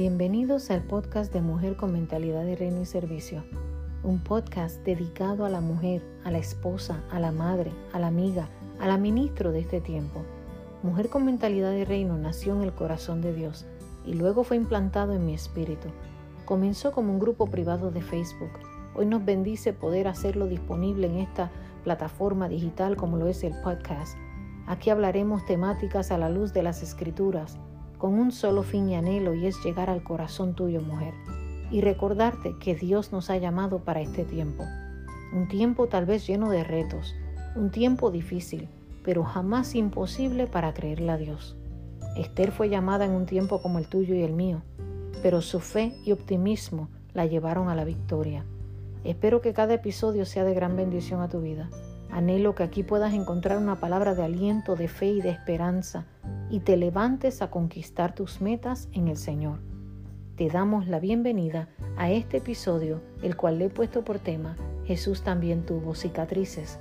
Bienvenidos al podcast de Mujer con Mentalidad de Reino y Servicio, un podcast dedicado a la mujer, a la esposa, a la madre, a la amiga, a la ministro de este tiempo. Mujer con Mentalidad de Reino nació en el corazón de Dios y luego fue implantado en mi espíritu. Comenzó como un grupo privado de Facebook. Hoy nos bendice poder hacerlo disponible en esta plataforma digital como lo es el podcast. Aquí hablaremos temáticas a la luz de las escrituras con un solo fin y anhelo y es llegar al corazón tuyo, mujer, y recordarte que Dios nos ha llamado para este tiempo. Un tiempo tal vez lleno de retos, un tiempo difícil, pero jamás imposible para creerle a Dios. Esther fue llamada en un tiempo como el tuyo y el mío, pero su fe y optimismo la llevaron a la victoria. Espero que cada episodio sea de gran bendición a tu vida. Anhelo que aquí puedas encontrar una palabra de aliento, de fe y de esperanza y te levantes a conquistar tus metas en el Señor. Te damos la bienvenida a este episodio, el cual le he puesto por tema Jesús también tuvo cicatrices.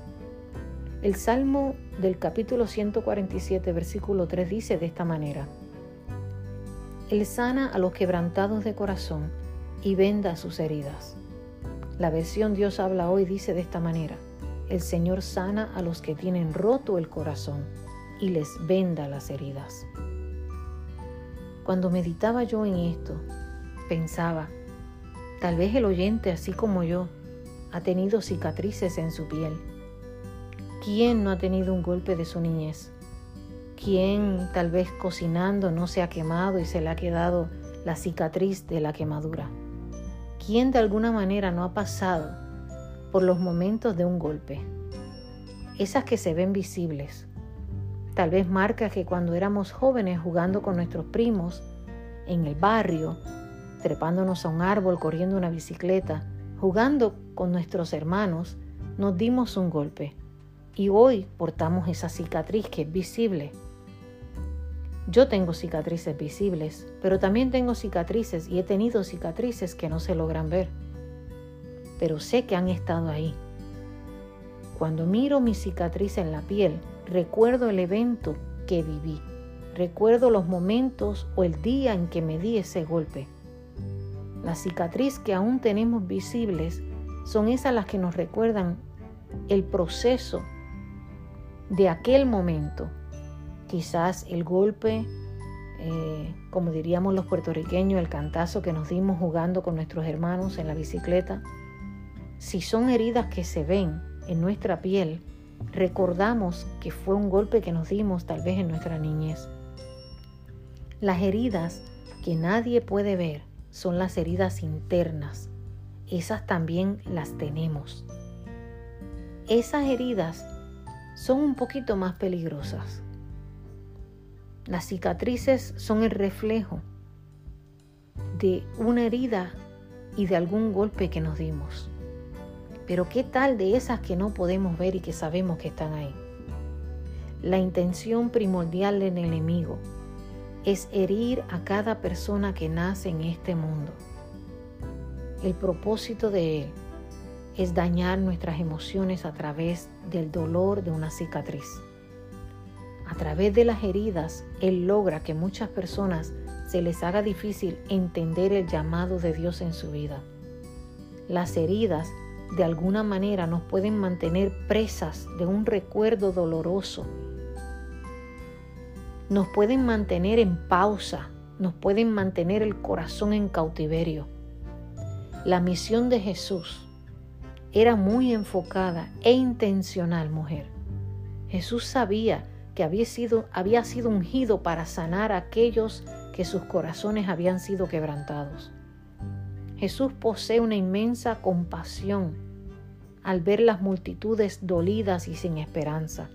El Salmo del capítulo 147, versículo 3 dice de esta manera, Él sana a los quebrantados de corazón y venda sus heridas. La versión Dios habla hoy dice de esta manera, el Señor sana a los que tienen roto el corazón y les venda las heridas. Cuando meditaba yo en esto, pensaba, tal vez el oyente, así como yo, ha tenido cicatrices en su piel. ¿Quién no ha tenido un golpe de su niñez? ¿Quién tal vez cocinando no se ha quemado y se le ha quedado la cicatriz de la quemadura? ¿Quién de alguna manera no ha pasado por los momentos de un golpe? Esas que se ven visibles, Tal vez marcas que cuando éramos jóvenes jugando con nuestros primos en el barrio, trepándonos a un árbol, corriendo una bicicleta, jugando con nuestros hermanos, nos dimos un golpe. Y hoy portamos esa cicatriz que es visible. Yo tengo cicatrices visibles, pero también tengo cicatrices y he tenido cicatrices que no se logran ver. Pero sé que han estado ahí. Cuando miro mi cicatriz en la piel, Recuerdo el evento que viví. Recuerdo los momentos o el día en que me di ese golpe. La cicatriz que aún tenemos visibles son esas las que nos recuerdan el proceso de aquel momento. Quizás el golpe, eh, como diríamos los puertorriqueños, el cantazo que nos dimos jugando con nuestros hermanos en la bicicleta. Si son heridas que se ven en nuestra piel, recordamos que fue un golpe que nos dimos tal vez en nuestra niñez. Las heridas que nadie puede ver son las heridas internas. Esas también las tenemos. Esas heridas son un poquito más peligrosas. Las cicatrices son el reflejo de una herida y de algún golpe que nos dimos. Pero ¿qué tal de esas que no podemos ver y que sabemos que están ahí? La intención primordial del enemigo es herir a cada persona que nace en este mundo. El propósito de él es dañar nuestras emociones a través del dolor de una cicatriz. A través de las heridas, Él logra que muchas personas se les haga difícil entender el llamado de Dios en su vida. Las heridas de alguna manera nos pueden mantener presas de un recuerdo doloroso. Nos pueden mantener en pausa, nos pueden mantener el corazón en cautiverio. La misión de Jesús era muy enfocada e intencional, mujer. Jesús sabía que había sido, había sido ungido para sanar a aquellos que sus corazones habían sido quebrantados. Jesús posee una inmensa compasión al ver las multitudes dolidas y sin esperanza.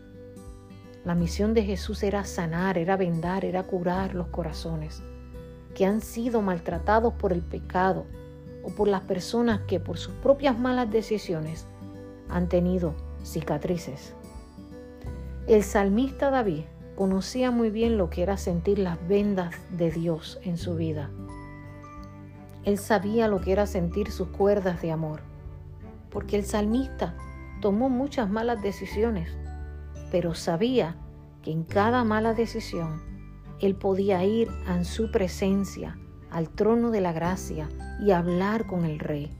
La misión de Jesús era sanar, era vendar, era curar los corazones que han sido maltratados por el pecado o por las personas que por sus propias malas decisiones han tenido cicatrices. El salmista David conocía muy bien lo que era sentir las vendas de Dios en su vida él sabía lo que era sentir sus cuerdas de amor, porque el salmista tomó muchas malas decisiones, pero sabía que en cada mala decisión él podía ir a su presencia al trono de la gracia y hablar con el rey.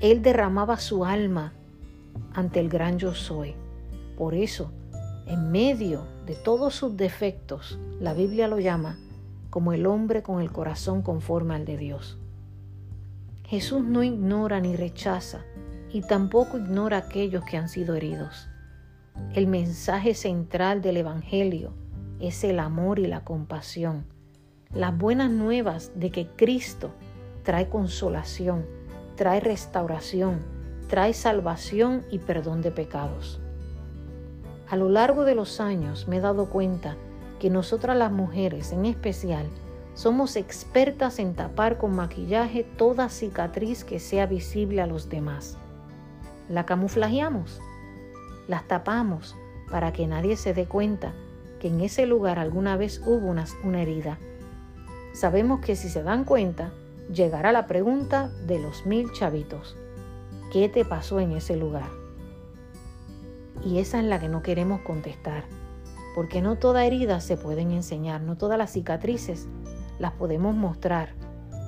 Él derramaba su alma ante el gran yo soy. Por eso, en medio de todos sus defectos, la Biblia lo llama como el hombre con el corazón conforme al de Dios. Jesús no ignora ni rechaza y tampoco ignora a aquellos que han sido heridos. El mensaje central del Evangelio es el amor y la compasión, las buenas nuevas de que Cristo trae consolación, trae restauración, trae salvación y perdón de pecados. A lo largo de los años me he dado cuenta que nosotras las mujeres en especial somos expertas en tapar con maquillaje toda cicatriz que sea visible a los demás. La camuflajeamos, las tapamos para que nadie se dé cuenta que en ese lugar alguna vez hubo una, herida. Sabemos que si se dan cuenta, llegará la pregunta de los mil chavitos. ¿Qué te pasó en ese lugar? Y esa es la que no queremos contestar, porque no toda herida se pueden enseñar, no todas las cicatrices las podemos mostrar.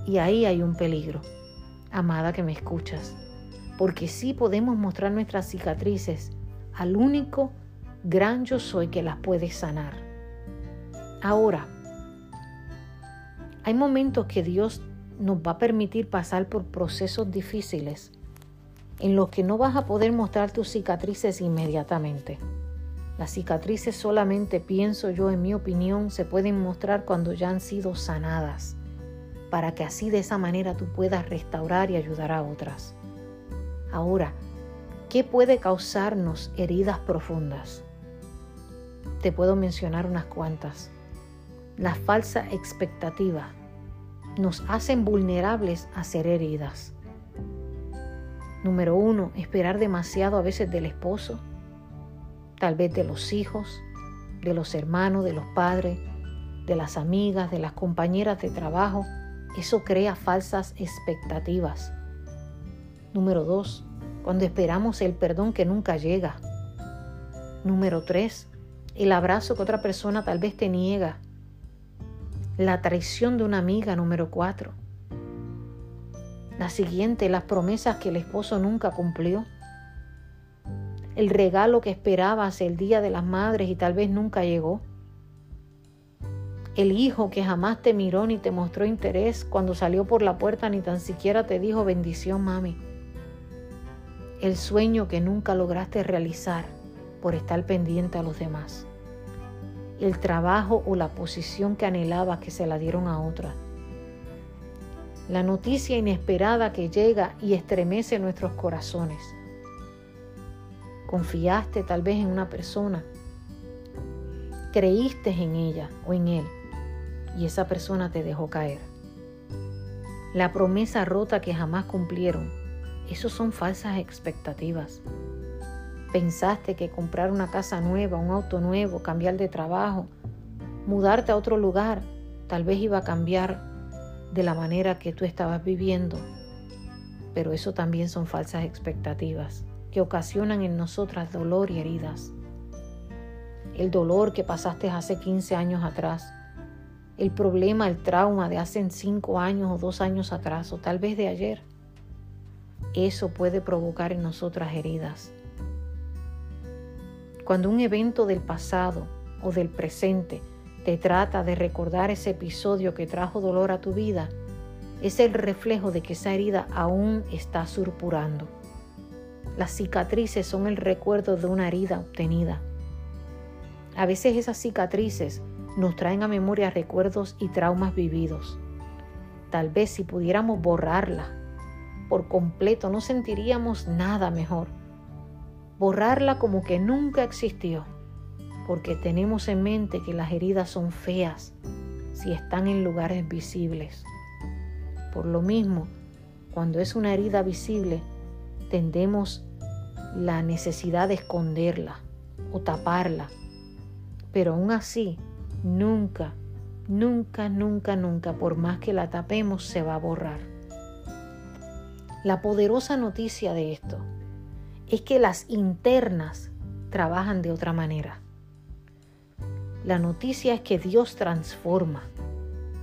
Y ahí hay un peligro, amada que me escuchas, porque sí podemos mostrar nuestras cicatrices al único gran yo soy que las puede sanar. Ahora, hay momentos que Dios nos va a permitir pasar por procesos difíciles en los que no vas a poder mostrar tus cicatrices inmediatamente. Las cicatrices solamente, pienso yo, en mi opinión, se pueden mostrar cuando ya han sido sanadas, para que así de esa manera tú puedas restaurar y ayudar a otras. Ahora, ¿qué puede causarnos heridas profundas? Te puedo mencionar unas cuantas. La falsa expectativa nos hacen vulnerables a ser heridas. Número uno, esperar demasiado a veces del esposo, tal vez de los hijos, de los hermanos, de los padres, de las amigas, de las compañeras de trabajo. Eso crea falsas expectativas. Número dos, cuando esperamos el perdón que nunca llega. Número tres, el abrazo que otra persona tal vez te niega. La traición de una amiga, número cuatro. La siguiente, las promesas que el esposo nunca cumplió. El regalo que esperabas el día de las madres y tal vez nunca llegó. El hijo que jamás te miró ni te mostró interés cuando salió por la puerta ni tan siquiera te dijo bendición, mami. El sueño que nunca lograste realizar por estar pendiente a los demás. El trabajo o la posición que anhelabas que se la dieron a otra la noticia inesperada que llega y estremece nuestros corazones. Confiaste tal vez en una persona, creíste en ella o en él y esa persona te dejó caer. La promesa rota que jamás cumplieron, eso son falsas expectativas. Pensaste que comprar una casa nueva, un auto nuevo, cambiar de trabajo, mudarte a otro lugar, tal vez iba a cambiar de la manera que tú estabas viviendo, pero eso también son falsas expectativas que ocasionan en nosotras dolor y heridas. El dolor que pasaste hace 15 años atrás, el problema, el trauma de hace 5 años o 2 años atrás o tal vez de ayer, eso puede provocar en nosotras heridas. Cuando un evento del pasado o del presente te trata de recordar ese episodio que trajo dolor a tu vida, es el reflejo de que esa herida aún está surpurando. Las cicatrices son el recuerdo de una herida obtenida. A veces esas cicatrices nos traen a memoria recuerdos y traumas vividos. Tal vez si pudiéramos borrarla por completo no sentiríamos nada mejor. Borrarla como que nunca existió porque tenemos en mente que las heridas son feas si están en lugares visibles. Por lo mismo, cuando es una herida visible, tendemos la necesidad de esconderla o taparla. Pero aún así, nunca, nunca, nunca, nunca, por más que la tapemos, se va a borrar. La poderosa noticia de esto es que las internas trabajan de otra manera. La noticia es que Dios transforma.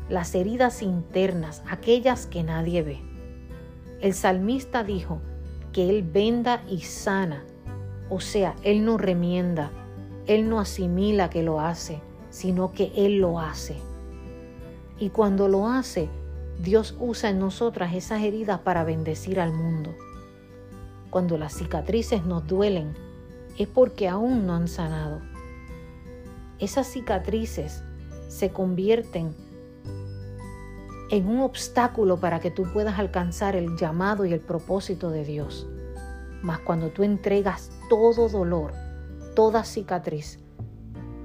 las heridas internas, aquellas que nadie ve. El salmista dijo que Él venda y sana, o sea, Él no remienda, Él no asimila que lo hace, sino que Él lo hace. Y cuando lo hace, Dios usa en nosotras esas heridas para bendecir al mundo. Cuando las cicatrices nos duelen, es porque aún no han sanado. Esas cicatrices se convierten en un obstáculo para que tú puedas alcanzar el llamado y el propósito de Dios. Mas cuando tú entregas todo dolor, toda cicatriz,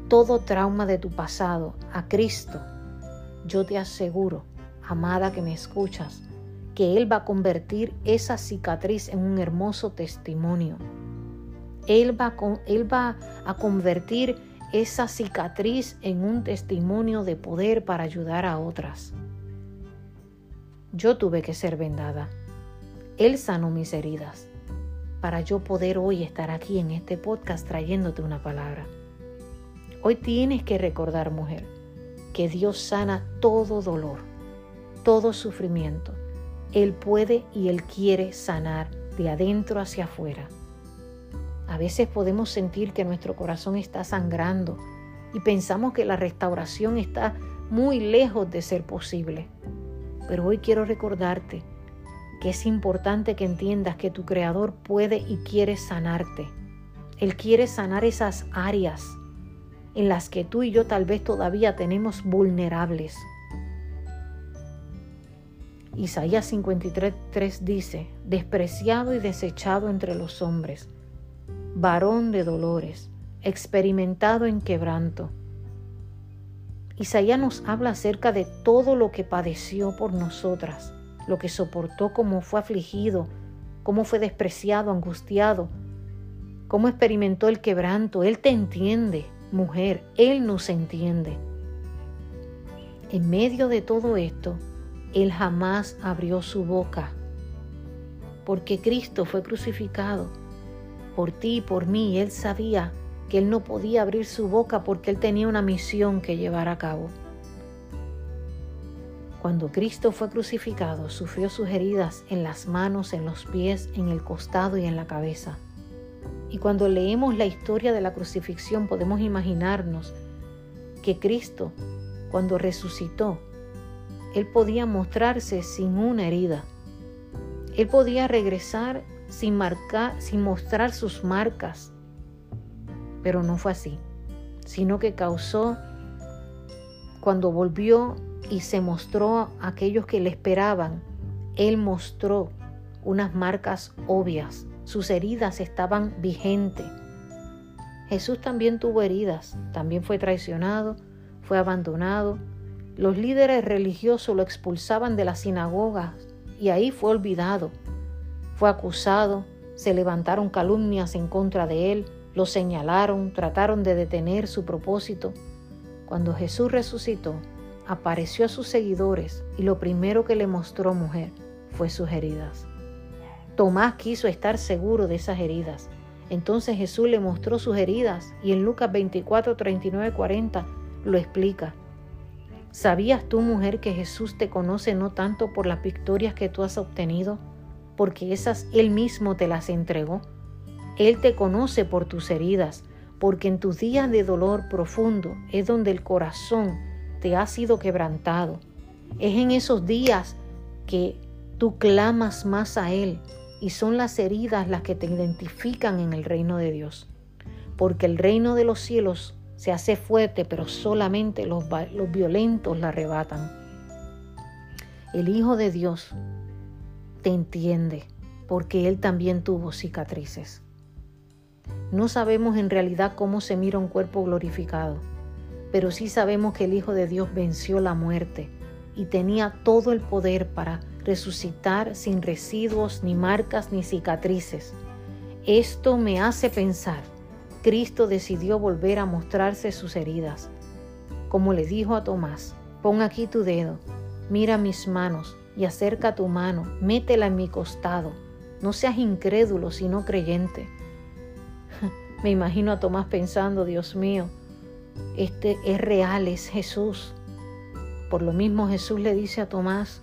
todo trauma de tu pasado a Cristo, yo te aseguro, amada que me escuchas, que Él va a convertir esa cicatriz en un hermoso testimonio. Él va, a convertir esa cicatriz en un testimonio de poder para ayudar a otras. Yo tuve que ser vendada. Él sanó mis heridas para yo poder hoy estar aquí en este podcast trayéndote una palabra. Hoy tienes que recordar, mujer, que Dios sana todo dolor, todo sufrimiento. Él puede y Él quiere sanar de adentro hacia afuera. A veces podemos sentir que nuestro corazón está sangrando y pensamos que la restauración está muy lejos de ser posible. Pero hoy quiero recordarte que es importante que entiendas que tu Creador puede y quiere sanarte. Él quiere sanar esas áreas en las que tú y yo tal vez todavía tenemos vulnerables. Isaías 53.3 dice, despreciado y desechado entre los hombres, varón de dolores, experimentado en quebranto. Isaías nos habla acerca de todo lo que padeció por nosotras, lo que soportó, cómo fue afligido, cómo fue despreciado, angustiado, cómo experimentó el quebranto. Él te entiende, mujer, Él nos entiende. En medio de todo esto, Él jamás abrió su boca, porque Cristo fue crucificado por ti y por mí. Él sabía que Él no podía abrir su boca porque Él tenía una misión que llevar a cabo. Cuando Cristo fue crucificado, sufrió sus heridas en las manos, en los pies, en el costado y en la cabeza. Y cuando leemos la historia de la crucifixión podemos imaginarnos que Cristo, cuando resucitó, Él podía mostrarse sin una herida. Él podía regresar sin, marcar, sin mostrar sus marcas. Pero no fue así, sino que causó, cuando volvió y se mostró a aquellos que le esperaban, Él mostró unas marcas obvias sus heridas estaban vigentes. Jesús también tuvo heridas, también fue traicionado, fue abandonado. Los líderes religiosos lo expulsaban de las sinagogas y ahí fue olvidado. Fue acusado, se levantaron calumnias en contra de él, lo señalaron, trataron de detener su propósito. Cuando Jesús resucitó, apareció a sus seguidores y lo primero que le mostró mujer fue sus heridas. Tomás quiso estar seguro de esas heridas. Entonces Jesús le mostró sus heridas y en Lucas 24, 39, 40 lo explica. ¿Sabías tú, mujer, que Jesús te conoce no tanto por las victorias que tú has obtenido, porque esas Él mismo te las entregó? Él te conoce por tus heridas, porque en tus días de dolor profundo es donde el corazón te ha sido quebrantado. Es en esos días que tú clamas más a Él, y son las heridas las que te identifican en el reino de Dios. Porque el reino de los cielos se hace fuerte, pero solamente los, los violentos la arrebatan. El Hijo de Dios te entiende porque Él también tuvo cicatrices. No sabemos en realidad cómo se mira un cuerpo glorificado, pero sí sabemos que el Hijo de Dios venció la muerte y tenía todo el poder para resucitar sin residuos, ni marcas, ni cicatrices. Esto me hace pensar, Cristo decidió volver a mostrarse sus heridas. Como le dijo a Tomás, pon aquí tu dedo, mira mis manos y acerca tu mano, métela en mi costado. No seas incrédulo, sino creyente. Me imagino a Tomás pensando, Dios mío, este es real, es Jesús. Por lo mismo Jesús le dice a Tomás,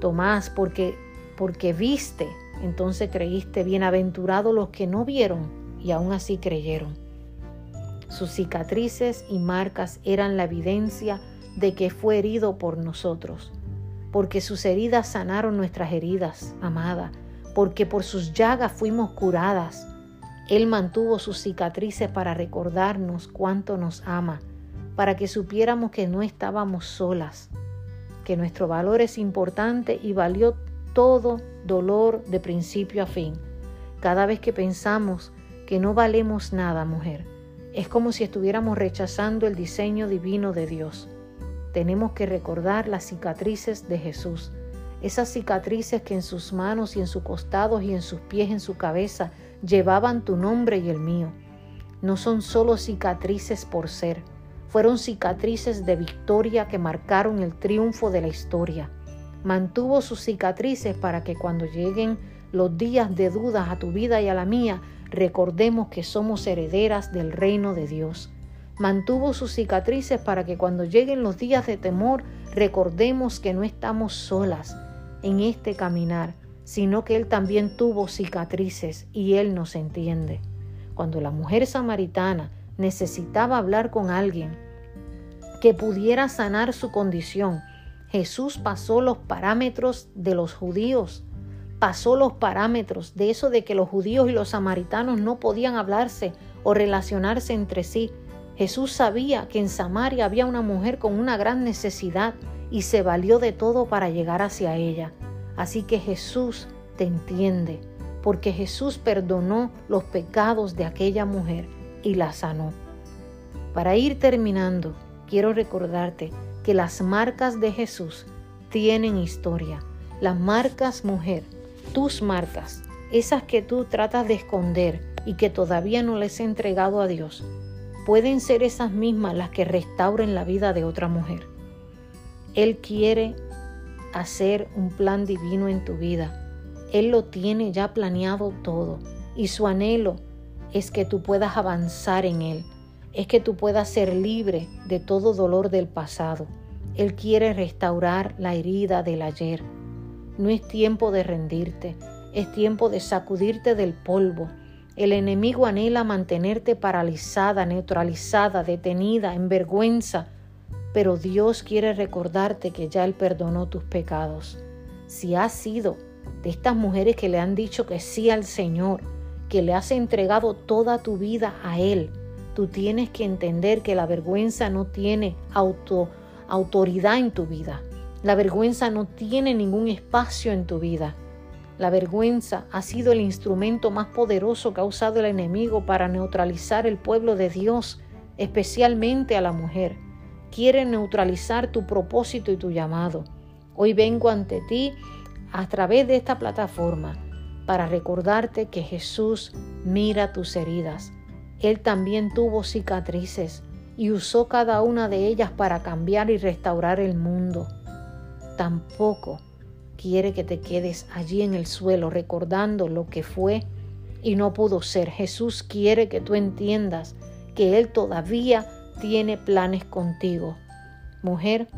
Tomás, porque, porque viste, entonces creíste, bienaventurados los que no vieron y aún así creyeron. Sus cicatrices y marcas eran la evidencia de que fue herido por nosotros, porque sus heridas sanaron nuestras heridas, amada, porque por sus llagas fuimos curadas. Él mantuvo sus cicatrices para recordarnos cuánto nos ama, para que supiéramos que no estábamos solas, que nuestro valor es importante y valió todo dolor de principio a fin. Cada vez que pensamos que no valemos nada, mujer, es como si estuviéramos rechazando el diseño divino de Dios. Tenemos que recordar las cicatrices de Jesús, esas cicatrices que en sus manos y en sus costados y en sus pies, en su cabeza, llevaban tu nombre y el mío. No son solo cicatrices por ser, fueron cicatrices de victoria que marcaron el triunfo de la historia. Mantuvo sus cicatrices para que cuando lleguen los días de dudas a tu vida y a la mía, recordemos que somos herederas del reino de Dios. Mantuvo sus cicatrices para que cuando lleguen los días de temor recordemos que no estamos solas en este caminar, sino que Él también tuvo cicatrices y Él nos entiende. Cuando la mujer samaritana necesitaba hablar con alguien que pudiera sanar su condición, Jesús pasó los parámetros de los judíos, pasó los parámetros de eso de que los judíos y los samaritanos no podían hablarse o relacionarse entre sí, Jesús sabía que en Samaria había una mujer con una gran necesidad y se valió de todo para llegar hacia ella. Así que Jesús te entiende, porque Jesús perdonó los pecados de aquella mujer y la sanó. Para ir terminando, quiero recordarte que las marcas de Jesús tienen historia. Las marcas mujer, tus marcas, esas que tú tratas de esconder y que todavía no les he entregado a Dios, pueden ser esas mismas las que restauren la vida de otra mujer. Él quiere hacer un plan divino en tu vida. Él lo tiene ya planeado todo y su anhelo es que tú puedas avanzar en Él, es que tú puedas ser libre de todo dolor del pasado. Él quiere restaurar la herida del ayer. No es tiempo de rendirte, es tiempo de sacudirte del polvo el enemigo anhela mantenerte paralizada, neutralizada, detenida, en vergüenza, pero Dios quiere recordarte que ya Él perdonó tus pecados. Si has sido de estas mujeres que le han dicho que sí al Señor, que le has entregado toda tu vida a Él, tú tienes que entender que la vergüenza no tiene auto, autoridad en tu vida. La vergüenza no tiene ningún espacio en tu vida. La vergüenza ha sido el instrumento más poderoso que ha usado el enemigo para neutralizar el pueblo de Dios, especialmente a la mujer. Quiere neutralizar tu propósito y tu llamado. Hoy vengo ante ti a través de esta plataforma para recordarte que Jesús mira tus heridas. Él también tuvo cicatrices y usó cada una de ellas para cambiar y restaurar el mundo. Tampoco quiere que te quedes allí en el suelo recordando lo que fue y no pudo ser. Jesús quiere que tú entiendas que Él todavía tiene planes contigo. Mujer,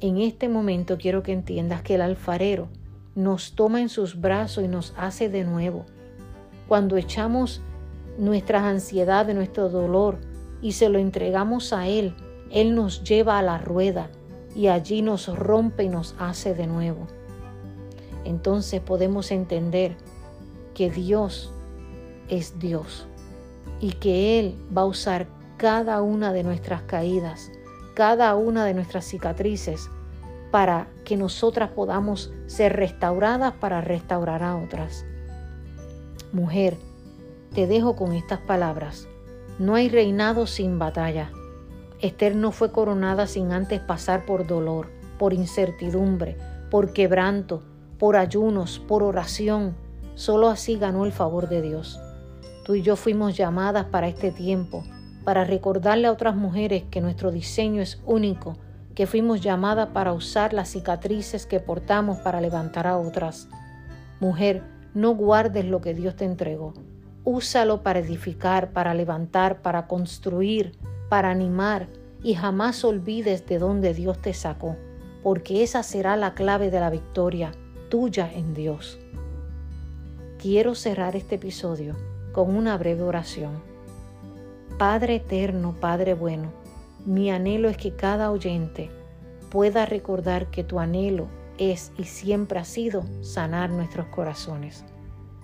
en este momento quiero que entiendas que el alfarero nos toma en sus brazos y nos hace de nuevo. Cuando echamos nuestras ansiedades, nuestro dolor y se lo entregamos a Él, Él nos lleva a la rueda y allí nos rompe y nos hace de nuevo. Entonces podemos entender que Dios es Dios y que Él va a usar cada una de nuestras caídas, cada una de nuestras cicatrices para que nosotras podamos ser restauradas para restaurar a otras. Mujer, te dejo con estas palabras. No hay reinado sin batalla. Esther no fue coronada sin antes pasar por dolor, por incertidumbre, por quebranto, por ayunos, por oración. Solo así ganó el favor de Dios. Tú y yo fuimos llamadas para este tiempo, para recordarle a otras mujeres que nuestro diseño es único, que fuimos llamadas para usar las cicatrices que portamos para levantar a otras. Mujer, no guardes lo que Dios te entregó. Úsalo para edificar, para levantar, para construir, para animar y jamás olvides de dónde Dios te sacó, porque esa será la clave de la victoria tuya en Dios. Quiero cerrar este episodio con una breve oración. Padre eterno, Padre bueno, mi anhelo es que cada oyente pueda recordar que tu anhelo es y siempre ha sido sanar nuestros corazones.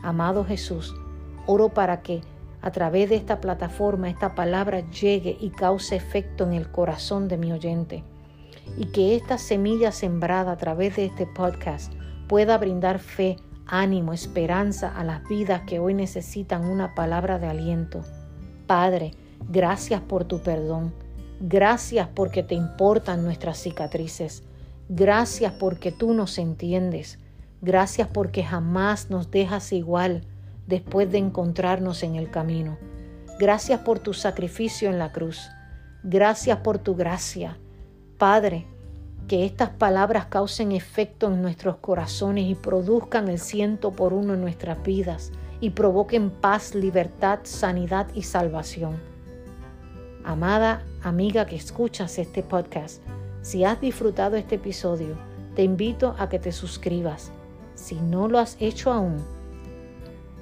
Amado Jesús, oro para que a través de esta plataforma esta palabra llegue y cause efecto en el corazón de mi oyente y que esta semilla sembrada a través de este podcast pueda brindar fe, ánimo, esperanza a las vidas que hoy necesitan una palabra de aliento. Padre, gracias por tu perdón. Gracias porque te importan nuestras cicatrices. Gracias porque tú nos entiendes. Gracias porque jamás nos dejas igual después de encontrarnos en el camino. Gracias por tu sacrificio en la cruz. Gracias por tu gracia. Padre, que estas palabras causen efecto en nuestros corazones y produzcan el ciento por uno en nuestras vidas y provoquen paz, libertad, sanidad y salvación. Amada amiga que escuchas este podcast, si has disfrutado este episodio, te invito a que te suscribas. Si no lo has hecho aún,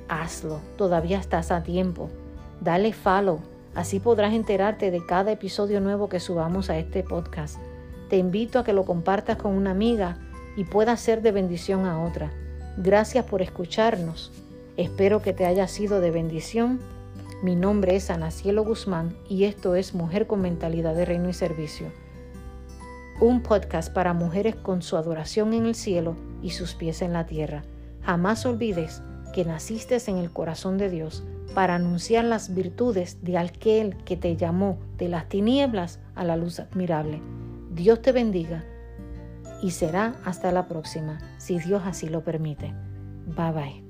hazlo, todavía estás a tiempo. Dale follow, así podrás enterarte de cada episodio nuevo que subamos a este podcast. Te invito a que lo compartas con una amiga y pueda ser de bendición a otra. Gracias por escucharnos. Espero que te haya sido de bendición. Mi nombre es Ana Cielo Guzmán y esto es Mujer con Mentalidad de Reino y Servicio. Un podcast para mujeres con su adoración en el cielo y sus pies en la tierra. Jamás olvides que naciste en el corazón de Dios para anunciar las virtudes de aquel que te llamó de las tinieblas a la luz admirable. Dios te bendiga y será hasta la próxima, si Dios así lo permite. Bye bye.